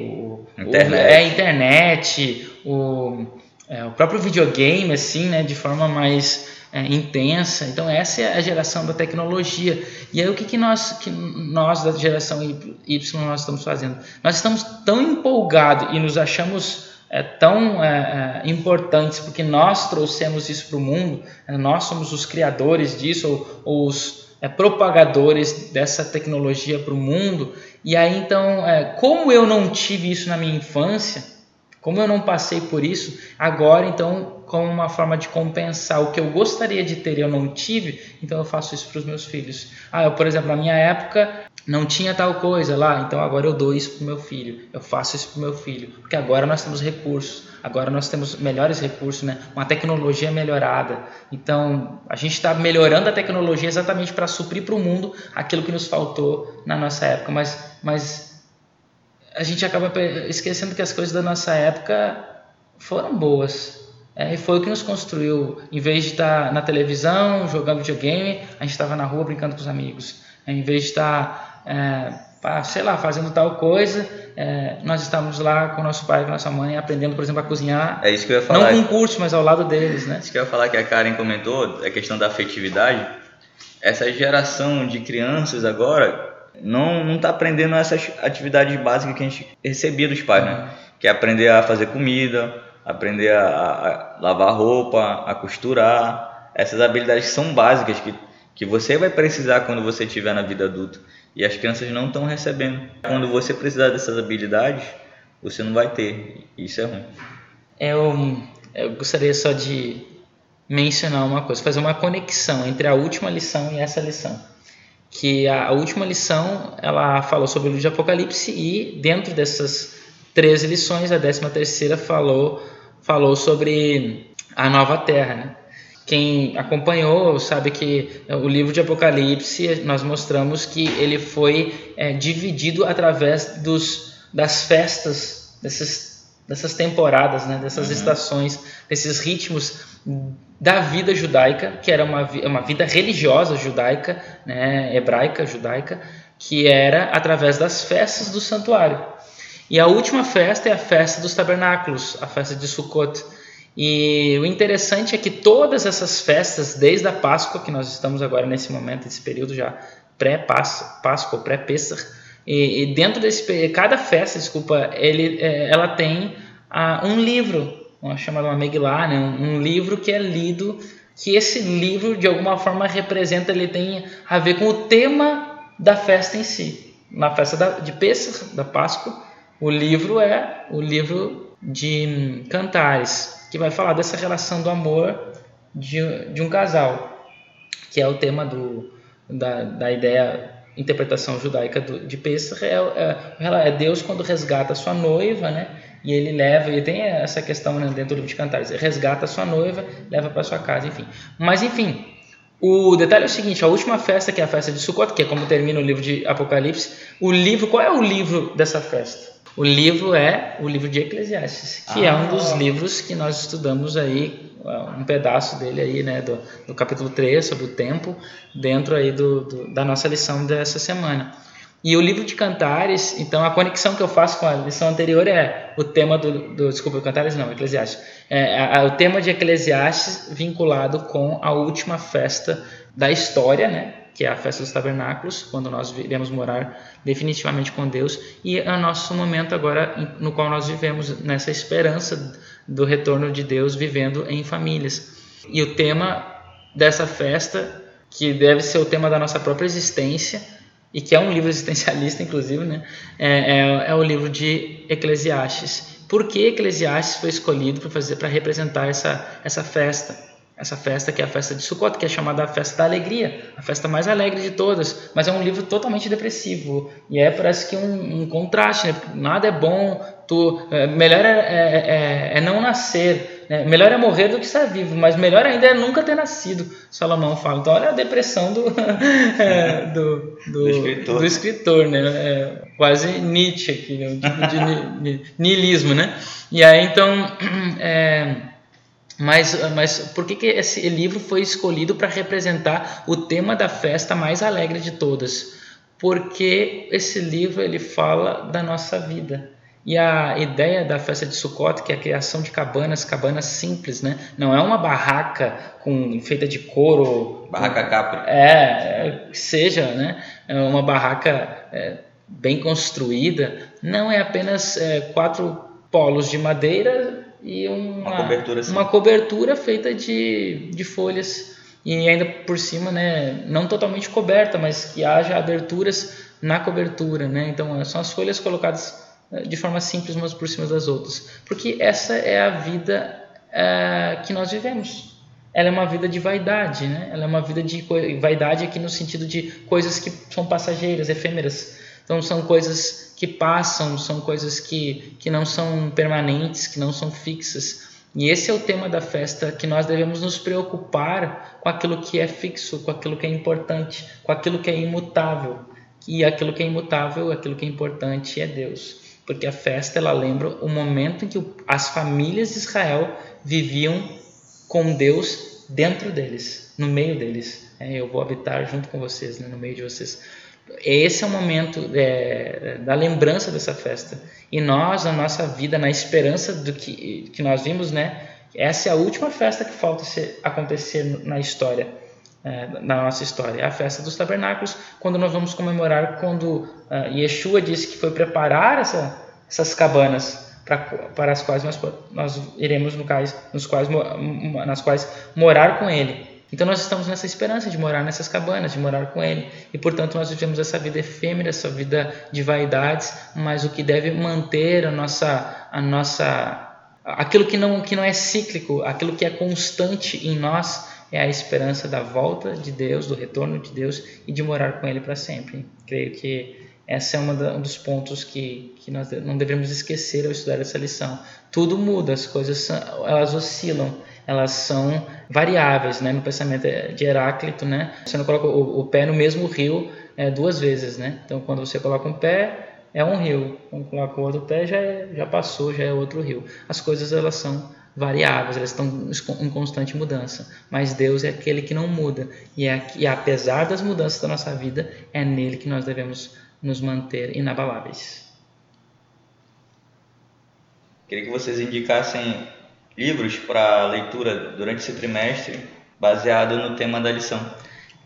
Internet. O, é a internet, o, é, o próprio videogame, assim, né, de forma mais é, intensa. Então essa é a geração da tecnologia. E aí o que, que nós, que nós da geração Y nós estamos fazendo? Nós estamos tão empolgados e nos achamos é, tão é, é, importantes porque nós trouxemos isso para o mundo, é, nós somos os criadores disso ou, ou os é, propagadores dessa tecnologia para o mundo. E aí então, como eu não tive isso na minha infância, como eu não passei por isso, agora então, como uma forma de compensar o que eu gostaria de ter e eu não tive, então eu faço isso para os meus filhos. Ah, eu, por exemplo, na minha época não tinha tal coisa lá, então agora eu dou isso para o meu filho, eu faço isso para o meu filho, porque agora nós temos recursos, agora nós temos melhores recursos, né? uma tecnologia melhorada. Então a gente está melhorando a tecnologia exatamente para suprir para o mundo aquilo que nos faltou na nossa época, mas, mas a gente acaba esquecendo que as coisas da nossa época foram boas. É, e foi o que nos construiu. Em vez de estar na televisão, jogando videogame, a gente estava na rua brincando com os amigos. É, em vez de estar, é, sei lá, fazendo tal coisa, é, nós estávamos lá com nosso pai, com a nossa mãe, aprendendo, por exemplo, a cozinhar. É isso que eu ia falar. Não com um curso, mas ao lado deles, né? Isso que eu ia falar que a Karen comentou, a questão da afetividade. Essa geração de crianças agora não não está aprendendo essas atividades básicas que a gente recebia dos pais, né? Que é aprender a fazer comida, aprender a, a lavar roupa, a costurar. Essas habilidades são básicas que, que você vai precisar quando você estiver na vida adulta. E as crianças não estão recebendo. Quando você precisar dessas habilidades, você não vai ter. Isso é ruim. Eu, eu gostaria só de mencionar uma coisa, fazer uma conexão entre a última lição e essa lição. Que a, última lição ela falou sobre o livro de Apocalipse e dentro dessas 13 lições, a décima terceira falou falou sobre a nova terra. Né? Quem acompanhou sabe que o livro de Apocalipse nós mostramos que ele foi é, dividido através dos, das festas, dessas, dessas temporadas, né? dessas uhum. estações, desses ritmos da vida judaica, que era uma, uma vida religiosa judaica, né? hebraica judaica, que era através das festas do santuário. E a última festa é a festa dos tabernáculos, a festa de Sukkot. E o interessante é que todas essas festas, desde a Páscoa, que nós estamos agora nesse momento, esse período já pré-Páscoa, pré-Pessah, e, e, dentro desse cada festa, desculpa, ele, é, ela tem um livro, uma, chamada uma Megillah, né? Um, um, livro que é lido, que esse livro de alguma forma representa, ele tem a ver com o tema da festa em si. Na festa da, de Pessah, da Páscoa, o livro é o livro de Cantares, que vai falar dessa relação do amor de, de um casal, que é o tema do, da, da ideia, interpretação judaica de Pesach, é, é, é, Deus quando resgata sua noiva, né? E ele leva, e tem essa questão né, dentro do livro de Cantares, ele resgata sua noiva, leva para sua casa, enfim. Mas enfim, o detalhe é o seguinte, a última festa, que é a festa de Sukkot, que é como termina o livro de Apocalipse, o livro, qual é o livro dessa festa? O livro é o livro de Eclesiastes, que ah. é um dos ah. livros que nós estudamos aí, um pedaço dele aí, né, do, do capítulo 3, sobre o tempo, dentro aí do, do, da nossa lição dessa semana. E o livro de Cantares, então a conexão que eu faço com a lição anterior é o tema do, do desculpa, Cantares não, Eclesiastes. É, a, a, o tema de Eclesiastes vinculado com a última festa da história, né, que é a festa dos tabernáculos, quando nós iremos morar definitivamente com Deus, e é o nosso momento agora no qual nós vivemos nessa esperança do retorno de Deus vivendo em famílias. E o tema dessa festa, que deve ser o tema da nossa própria existência, e que é um livro existencialista, inclusive, né? é, é, é o livro de Eclesiastes. Por que Eclesiastes foi escolhido para fazer para representar essa, essa festa? Essa festa que é a festa de Sukkot, que é chamada a festa da alegria, a festa mais alegre de todas, mas é um livro totalmente depressivo e é parece que um, um contraste, né? nada é bom, tu, é, melhor é, é, é, é não nascer, né? melhor é morrer do que estar vivo, mas melhor ainda é nunca ter nascido, Salomão fala. Então olha a depressão do, é, do, do, do, escritor. do, escritor. né? É quase Nietzsche aqui, né? tipo de niilismo, né? E aí então mas, mas por que, que esse livro foi escolhido para representar o tema da festa mais alegre de todas? Porque esse livro ele fala da nossa vida. E a ideia da festa de Sukkot, que é a criação de cabanas, cabanas simples, né? Não é uma barraca com feita de couro. Barraca capri. É, é seja, né? É uma barraca é, bem construída. Não é apenas é, quatro polos de madeira e uma, uma, cobertura, uma cobertura feita de, de folhas e ainda por cima, né, não totalmente coberta, mas que haja aberturas na cobertura, né? Então são as folhas colocadas eh, de forma simples umas por cima das outras, porque essa é a vida é, que nós vivemos. Ela é uma vida de vaidade, né? Ela é uma vida de vaidade aqui no sentido de coisas que são passageiras, efêmeras. Então são coisas que passam, são coisas que, que não são permanentes, que não são fixas. E esse é o tema da festa, que nós devemos nos preocupar com aquilo que é fixo, com aquilo que é importante, com aquilo que é imutável. E aquilo que é imutável, aquilo que é importante é Deus. Porque a festa ela lembra o momento em que as famílias de Israel viviam com Deus dentro deles, no meio deles. É, eu vou habitar junto com vocês, né, no meio de vocês. Esse é o momento é, da lembrança dessa festa. E nós, na nossa vida, na esperança do que, que nós vimos, né? Essa é a última festa que falta ser, acontecer na história, é, na nossa história. É a festa dos tabernáculos, quando nós vamos comemorar quando uh, Yeshua disse que foi preparar essa, essas cabanas pra, para as quais nós, nós iremos, no nos quais, nas quais morar com Ele. Então nós estamos nessa esperança de morar nessas cabanas, de morar com Ele. E portanto nós vivemos essa vida efêmera, essa vida de vaidades, mas o que deve manter a nossa, a nossa, aquilo que não, que não é cíclico, aquilo que é constante em nós é a esperança da volta de Deus, do retorno de Deus e de morar com Ele para sempre. Creio que esse é um dos pontos que, que nós não devemos esquecer ao estudar essa lição. Tudo muda, as coisas elas oscilam elas são variáveis, né? No pensamento de Heráclito, né? Você não coloca o, o pé no mesmo rio é, duas vezes, né? Então, quando você coloca um pé, é um rio. Quando coloca o outro pé, já, é, já passou, já é outro rio. As coisas, elas são variáveis, elas estão em constante mudança. Mas Deus é aquele que não muda. E, é, e apesar das mudanças da nossa vida, é nele que nós devemos nos manter inabaláveis. Queria que vocês indicassem livros para leitura durante esse trimestre, baseado no tema da lição.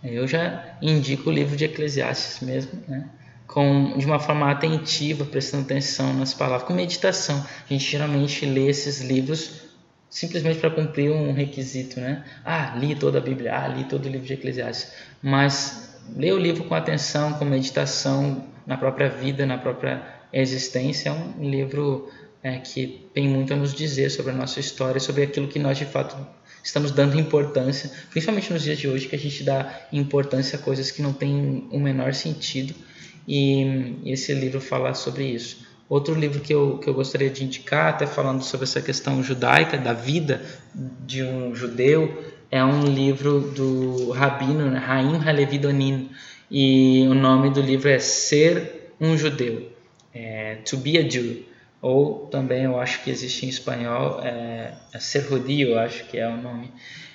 Eu já indico o livro de Eclesiastes mesmo, né? com de uma forma atentiva, prestando atenção nas palavras, com meditação. A gente geralmente lê esses livros simplesmente para cumprir um requisito, né? Ah, li toda a Bíblia, ah, li todo o livro de Eclesiastes. Mas ler o livro com atenção, com meditação na própria vida, na própria existência, é um livro é, que tem muito a nos dizer sobre a nossa história, sobre aquilo que nós de fato estamos dando importância, principalmente nos dias de hoje, que a gente dá importância a coisas que não têm o menor sentido. E esse livro fala sobre isso. Outro livro que eu, que eu gostaria de indicar, até falando sobre essa questão judaica, da vida de um judeu, é um livro do rabino né, Haim Halevi Donin, e o nome do livro é Ser um Judeu, é, To Be a Jew ou também eu acho que existe em espanhol é, é Ser eu acho que é o nome.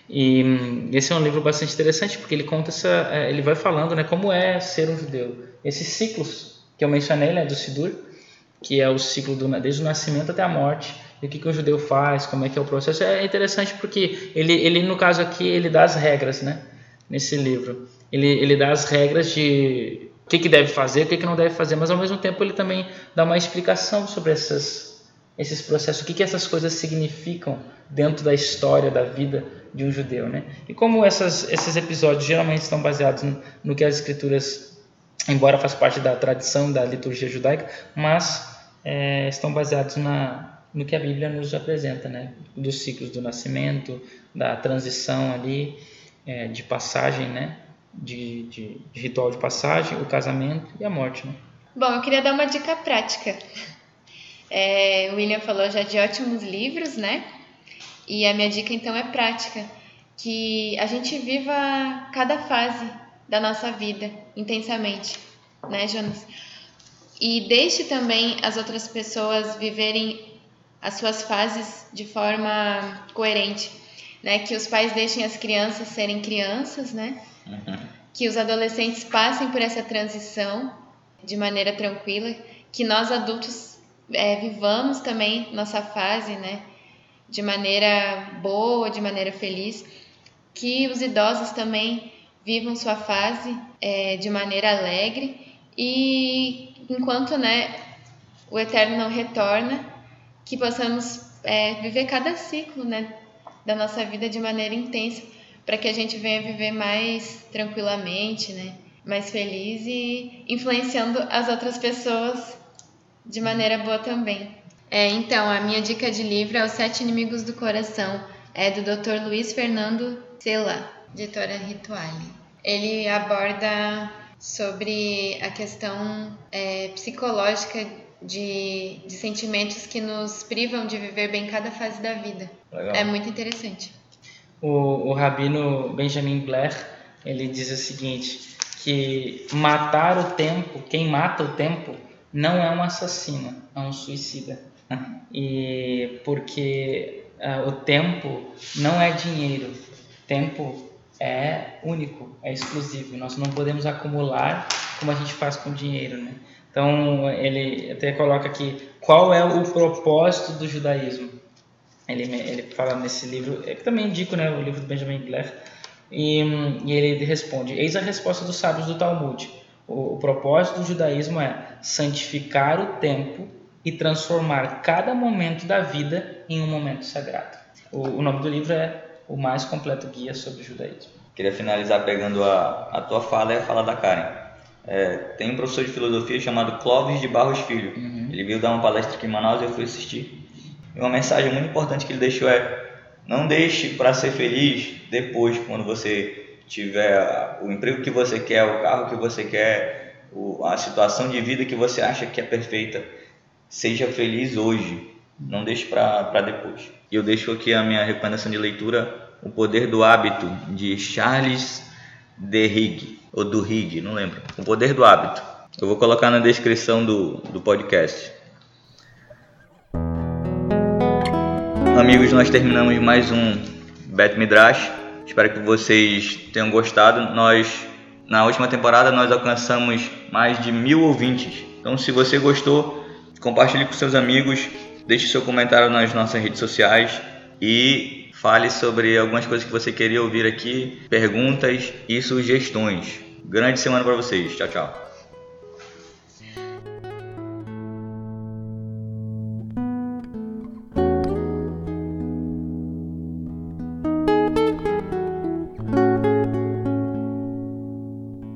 E hum, esse é um livro bastante interessante porque ele conta essa, é, ele vai falando, né, como é ser um judeu. Esses ciclos que eu mencionei, né, do Sidur, que é o ciclo do, desde o nascimento até a morte, e o que, que o judeu faz, como é que é o processo. É interessante porque ele, ele no caso aqui, ele dá as regras, né, nesse livro. Ele, ele dá as regras de o que, que deve fazer, o que, que não deve fazer, mas ao mesmo tempo ele também dá uma explicação sobre essas, esses processos, o que, que essas coisas significam dentro da história da vida de um judeu. Né? E como essas, esses episódios geralmente estão baseados no, no que as escrituras, embora faz parte da tradição da liturgia judaica, mas é, estão baseados na, no que a Bíblia nos apresenta, né? dos ciclos do nascimento, da transição ali, é, de passagem, né? De, de, de, ritual de passagem, o casamento e a morte. Né? Bom, eu queria dar uma dica prática. É, o William falou já de ótimos livros, né? E a minha dica então é prática, que a gente viva cada fase da nossa vida intensamente, né, Jonas? E deixe também as outras pessoas viverem as suas fases de forma coerente, né? Que os pais deixem as crianças serem crianças, né? Que os adolescentes passem por essa transição de maneira tranquila, que nós adultos é, vivamos também nossa fase, né? De maneira boa, de maneira feliz. Que os idosos também vivam sua fase é, de maneira alegre e enquanto, né, o eterno não retorna, que possamos é, viver cada ciclo, né, da nossa vida de maneira intensa, para que a gente venha viver mais tranquilamente, né, mais feliz e influenciando as outras pessoas de maneira boa também. É, então, a minha dica de livro é Os Sete Inimigos do Coração, é do Dr. Luiz Fernando Sela, editora Rituale. Ele aborda sobre a questão é, psicológica de, de sentimentos que nos privam de viver bem cada fase da vida. Legal. É muito interessante. O, o rabino Benjamin Blair ele diz o seguinte que matar o tempo, quem mata o tempo não é um assassino, é um suicida. E porque uh, o tempo não é dinheiro, tempo é único, é exclusivo. Nós não podemos acumular como a gente faz com dinheiro, né? Então ele até coloca aqui qual é o propósito do judaísmo. Ele, ele fala nesse livro, eu também indico né, o livro do Benjamin Blair, e, e ele responde: Eis a resposta dos sábios do Talmud. O, o propósito do judaísmo é santificar o tempo e transformar cada momento da vida em um momento sagrado. O, o nome do livro é O Mais Completo Guia sobre o Judaísmo. Queria finalizar pegando a, a tua fala e a fala da Karen. É, tem um professor de filosofia chamado Clóvis de Barros Filho. Uhum. Ele veio dar uma palestra aqui em Manaus e eu fui assistir. E uma mensagem muito importante que ele deixou é: não deixe para ser feliz depois, quando você tiver o emprego que você quer, o carro que você quer, a situação de vida que você acha que é perfeita. Seja feliz hoje, não deixe para depois. E eu deixo aqui a minha recomendação de leitura, O Poder do Hábito, de Charles Duhigg, ou Duhigg, não lembro. O Poder do Hábito. Eu vou colocar na descrição do, do podcast. Amigos, nós terminamos mais um Bet Midrash. Espero que vocês tenham gostado. Nós, na última temporada, nós alcançamos mais de mil ouvintes. Então, se você gostou, compartilhe com seus amigos, deixe seu comentário nas nossas redes sociais e fale sobre algumas coisas que você queria ouvir aqui, perguntas e sugestões. Grande semana para vocês. Tchau, tchau.